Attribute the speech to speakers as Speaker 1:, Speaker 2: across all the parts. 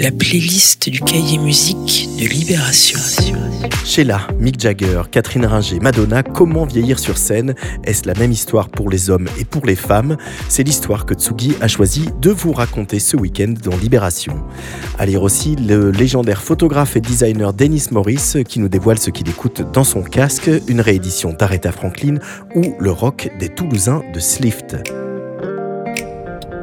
Speaker 1: la playlist du cahier musique de Libération.
Speaker 2: Sheila, Mick Jagger, Catherine Ringer, Madonna, comment vieillir sur scène? Est-ce la même histoire pour les hommes et pour les femmes? C'est l'histoire que Tsugi a choisi de vous raconter ce week-end dans Libération. À lire aussi le légendaire photographe et designer Dennis Morris qui nous dévoile ce qu'il écoute dans son casque, une réédition d'Aretha Franklin ou le rock des Toulousains de Slift.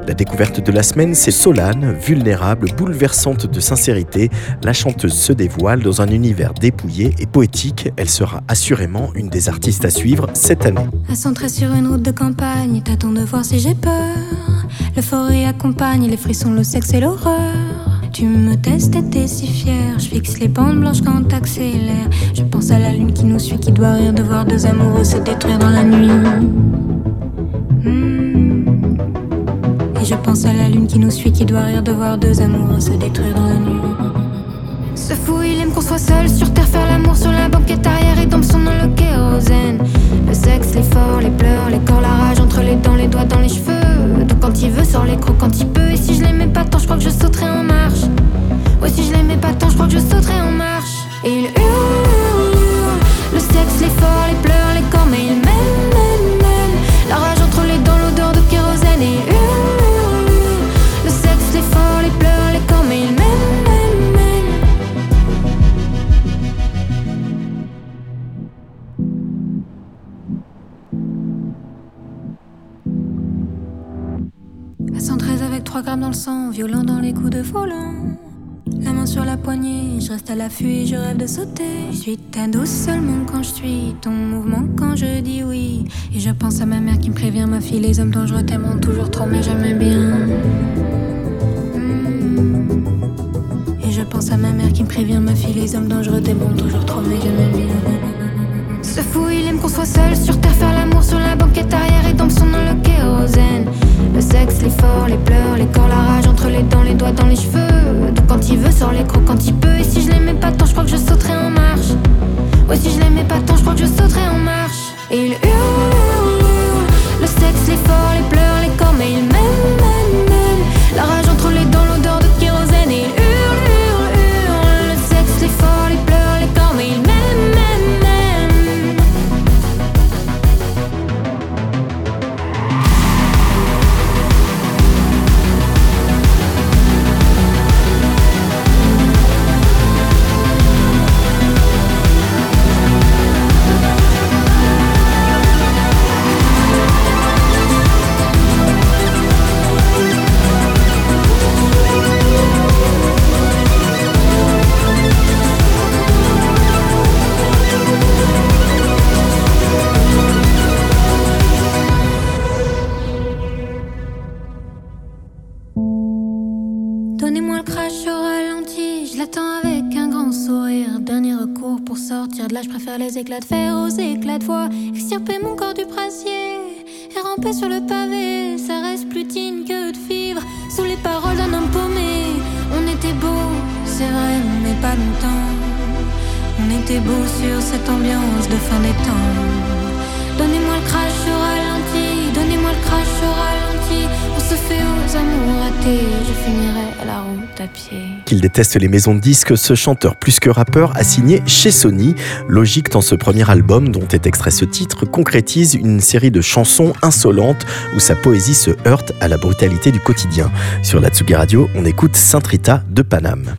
Speaker 2: La découverte de la semaine, c'est Solane, vulnérable, bouleversante de sincérité. La chanteuse se dévoile dans un univers dépouillé et poétique. Elle sera assurément une des artistes à suivre cette année.
Speaker 3: À sur une route de campagne, t'attends de voir si j'ai peur. L'euphorie accompagne les frissons, le sexe et l'horreur. Tu me testes et t'es si fière. Je fixe les bandes blanches quand t'accélères. Je pense à la lune qui nous suit, qui doit rire de voir deux amoureux se détruire dans la nuit. Je pense à la lune qui nous suit, qui doit rire de voir deux amoureux se détruire dans la nuit. Ce fou, il aime qu'on soit seul sur terre, faire l'amour sur la banquette arrière et dans son nom le kérosène. Le sexe, les forts, les pleurs, les corps, la rage entre les dents, les doigts dans les cheveux. Tout quand il veut, je rêve de sauter. Je suis ta douce seulement quand je suis ton mouvement quand je dis oui. Et je pense à ma mère qui me prévient, ma fille, les hommes dangereux t'aimeront toujours trop, mais jamais bien. Hmm. Et je pense à ma mère qui me prévient, ma fille, les hommes dangereux t'aimeront toujours trop, mais jamais bien. Ce fou, il aime qu'on soit seul sur terre, faire l'amour sur la banquette arrière et dans son nom le kérosène. Le sexe, les forts, les pleurs, les corps, la rage entre les dents, les doigts dans les cheveux. Donc quand il veut, sort les crocs quand il peut. Et si je l'aimais pas tant, je crois que je sauterais en marche. Ouais, si je l'aimais pas tant, je crois que je sauterais en marche. Et il hurle, le sexe, les éclats de fer aux éclats de voix, extirper mon corps du brassier et ramper sur le pavé. Ça reste plus digne que de vivre sous les paroles d'un homme paumé. On était beau, c'est vrai, mais pas longtemps. On était beau sur cette ambiance de fin des temps. Amours ratés, je finirai à la route à pied.
Speaker 2: Qu'il déteste les maisons de disques, ce chanteur plus que rappeur a signé chez Sony. Logique dans ce premier album dont est extrait ce titre concrétise une série de chansons insolentes où sa poésie se heurte à la brutalité du quotidien. Sur la Tsugi Radio, on écoute Saint Rita de Paname.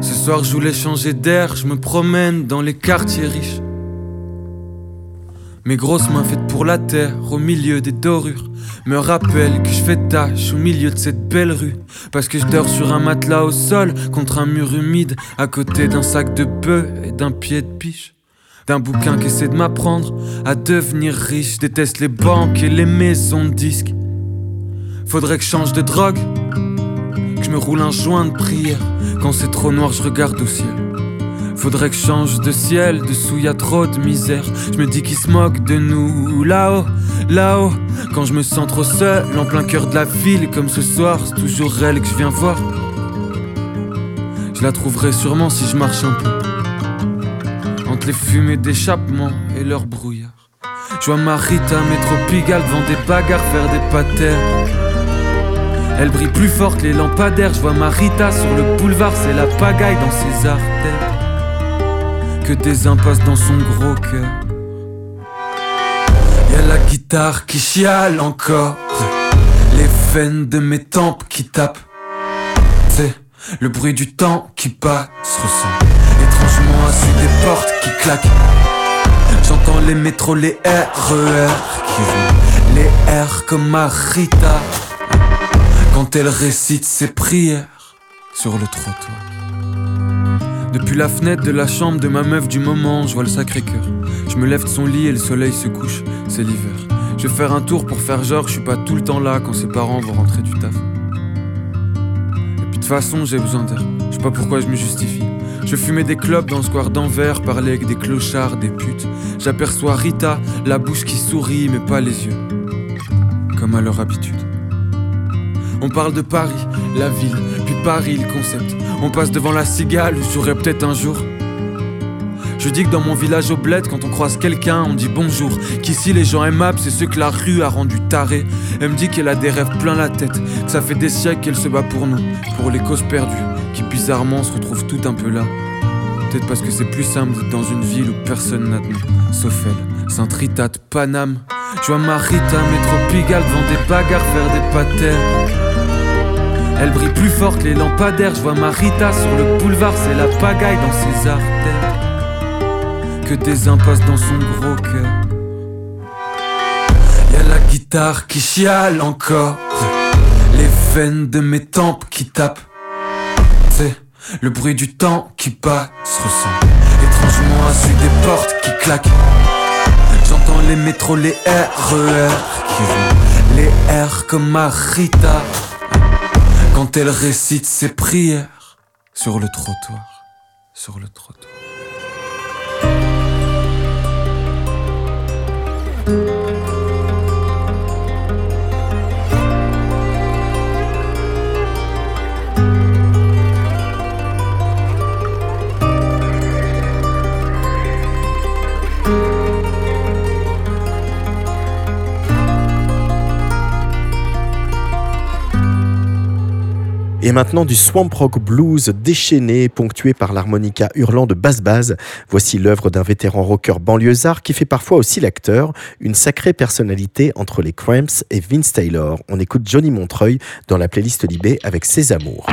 Speaker 4: Ce soir, je voulais changer d'air, je me promène dans les quartiers riches. Mes grosses mains faites pour la terre, au milieu des dorures, me rappellent que je fais tâche au milieu de cette belle rue. Parce que je dors sur un matelas au sol, contre un mur humide, à côté d'un sac de bœuf et d'un pied de piche. D'un bouquin qui essaie de m'apprendre à devenir riche. Déteste les banques et les maisons de disques. Faudrait que je change de drogue, que je me roule un joint de prière. Quand c'est trop noir, je regarde au ciel. Faudrait que je change de ciel, dessous y a trop de misère. Je me dis qu'ils se moquent de nous là-haut, là-haut. Quand je me sens trop seul, en plein cœur de la ville, comme ce soir, c'est toujours elle que je viens voir. Je la trouverai sûrement si je marche un peu. Entre les fumées d'échappement et leur brouillard. Je vois Marita métropigale devant des bagarres faire des patères. Elle brille plus forte, les lampadaires. Je vois Marita sur le boulevard, c'est la pagaille dans ses artères. Que des impasses dans son gros cœur. Y'a la guitare qui chiale encore. Les veines de mes tempes qui tapent. C'est le bruit du temps qui passe ressent étrangement assis des portes qui claquent. J'entends les métros, les RER qui vont. Les R comme Marita quand elle récite ses prières sur le trottoir. Depuis la fenêtre de la chambre de ma meuf du moment, je vois le sacré cœur. Je me lève de son lit et le soleil se couche, c'est l'hiver. Je vais faire un tour pour faire genre, je suis pas tout le temps là quand ses parents vont rentrer du taf. Et puis de toute façon, j'ai besoin d'air. Je sais pas pourquoi je me justifie. Je fumais des clopes dans le square d'Anvers, parlais avec des clochards, des putes. J'aperçois Rita, la bouche qui sourit, mais pas les yeux. Comme à leur habitude. On parle de Paris, la ville, Paris, le concept. On passe devant la cigale où j'aurai peut-être un jour. Je dis que dans mon village au bled, quand on croise quelqu'un, on dit bonjour. Qu'ici les gens aimables, c'est ceux que la rue a rendu tarés. Elle me dit qu'elle a des rêves plein la tête, que ça fait des siècles qu'elle se bat pour nous, pour les causes perdues, qui bizarrement se retrouvent toutes un peu là. Peut-être parce que c'est plus simple d'être dans une ville où personne n'a de nom, sauf elle. Saint-Rita de Paname. Je vois Marita, métro Pigalle, devant des bagarres, faire des patères. Elle brille plus forte, les lampadaires. Je vois Marita sur le boulevard, c'est la pagaille dans ses artères. Que des impasses dans son gros cœur. Y'a la guitare qui chiale encore. Les veines de mes tempes qui tapent. C'est le bruit du temps qui passe ressent. Étrangement assis des portes qui claquent. J'entends les métros, les RER qui vont. Les R comme Marita quand elle récite ses prières sur le trottoir, sur le trottoir.
Speaker 2: Et maintenant du swamp rock blues déchaîné, ponctué par l'harmonica hurlant de basse-base. Voici l'œuvre d'un vétéran rocker banlieusard qui fait parfois aussi l'acteur, une sacrée personnalité entre les Cramps et Vince Taylor. On écoute Johnny Montreuil dans la playlist Libé avec ses amours.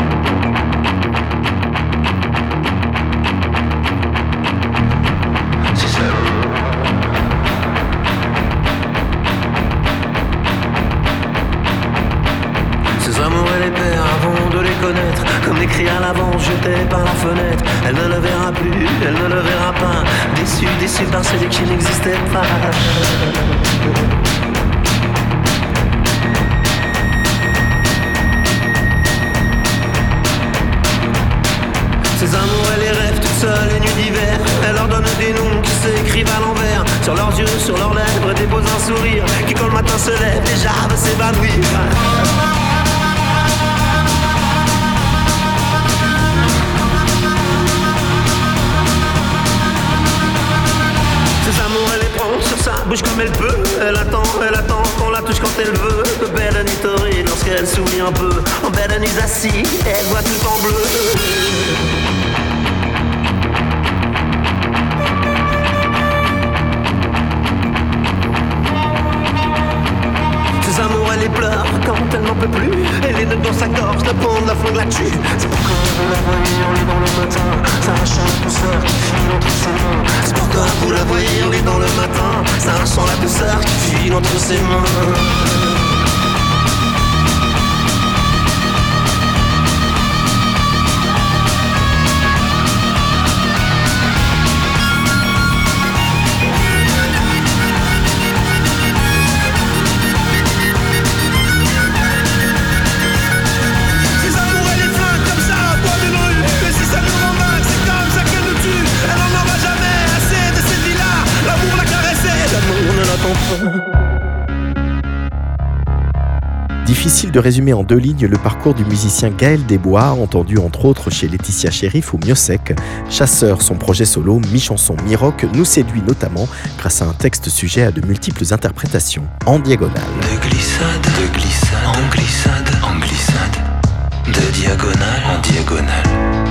Speaker 5: L'avant, jeté par la fenêtre. Elle ne le verra plus, elle ne le verra pas. Déçue, déçue par celui qui n'existait pas. Ses amours, elle les rêve toute seule les nuits d'hiver. Elle leur donne des noms qui s'écrivent à l'envers. Sur leurs yeux, sur leurs lèvres, dépose un sourire qui quand le matin se lève déjà de s'évanouir. Comme elle peut. Elle attend, elle attend qu'on la touche quand elle veut. Belle nuit torride lorsqu'elle sourit un peu. En belle nuit assis, elle voit tout en bleu. Ses amours, elle les pleure quand elle n'en peut plus. Elle est dans sa gorge, le pont de la flingue la tue. C'est pourquoi vous la voyez est dans le matin, s'arrachant la douceur qui file entre ses mains. C'est pourquoi vous la voyez est dans le matin,
Speaker 2: Simon. De résumer en deux lignes le parcours du musicien Gaël Desbois, entendu entre autres chez Laetitia Sheriff ou Miosec. Chasseur, son projet solo, mi-chanson, mi-rock, nous séduit notamment grâce à un texte sujet à de multiples interprétations, en diagonale.
Speaker 6: De glissade, de glissade, en glissade, en glissade, de diagonale, en diagonale.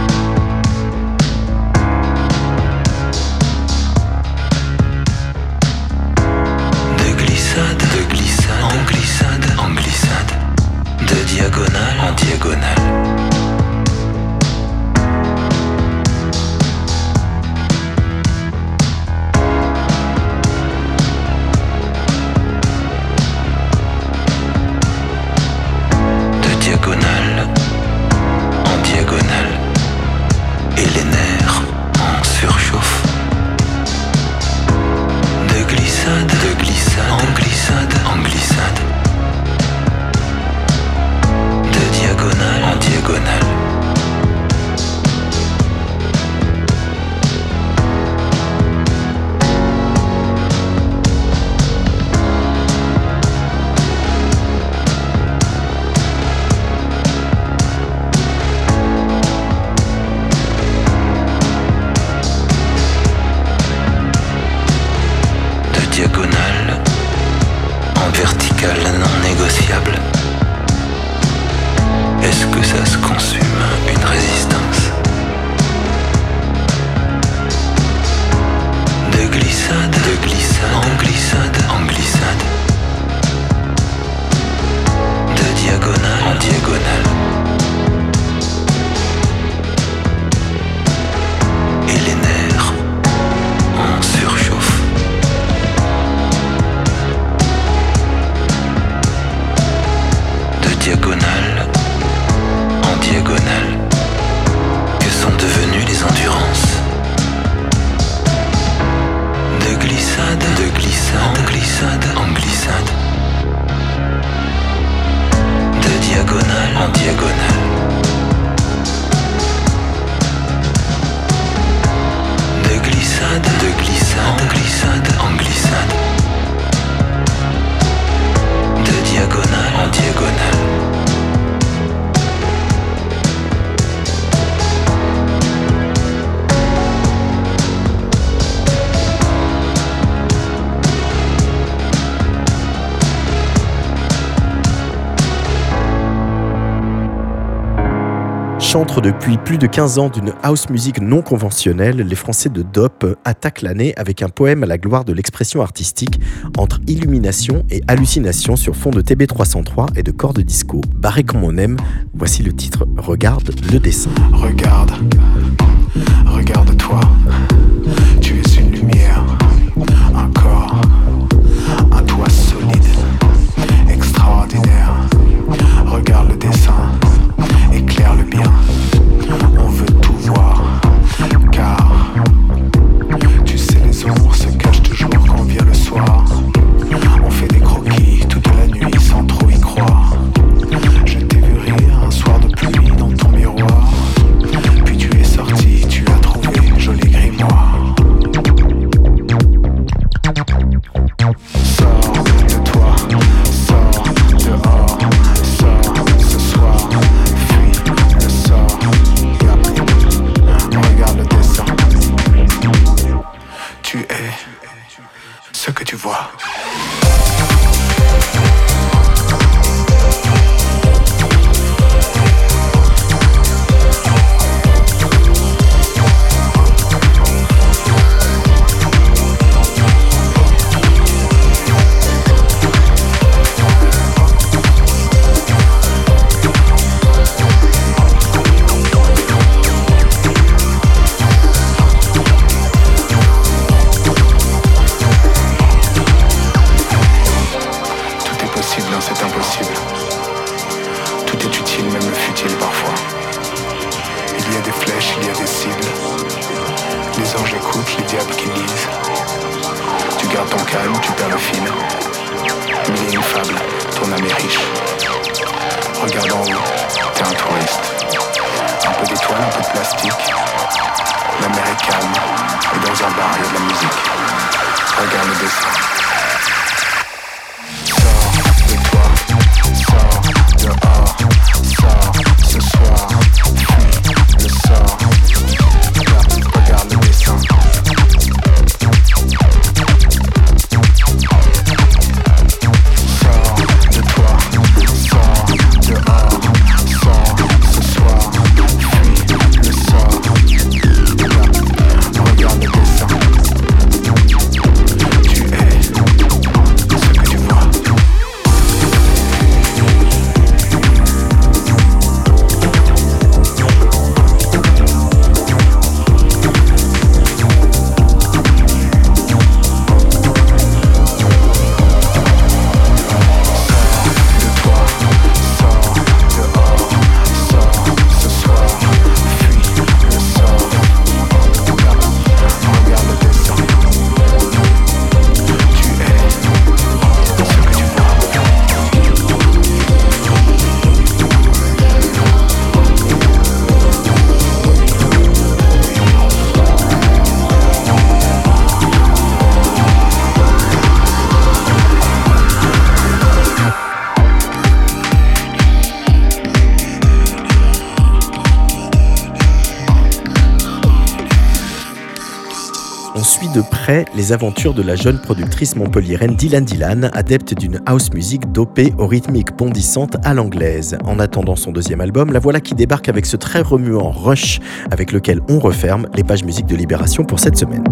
Speaker 6: De diagonale en diagonale.
Speaker 2: Chantre depuis plus de 15 ans d'une house music non conventionnelle, les Français de DOP attaquent l'année avec un poème à la gloire de l'expression artistique entre illumination et hallucination sur fond de TB303 et de corps disco. Barré comme on aime, voici le titre Regarde le dessin.
Speaker 7: Regarde, ce que tu vois. Regarde
Speaker 8: suit de près les aventures de la jeune productrice montpelliéraine Dylan Dylan, adepte d'une house music dopée aux rythmiques bondissantes à l'anglaise. En attendant son deuxième album, la voilà qui débarque avec ce très remuant Rush, avec lequel on referme les pages musique de Libération pour cette semaine.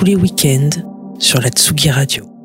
Speaker 1: Tous les week-ends sur la Tsugi Radio.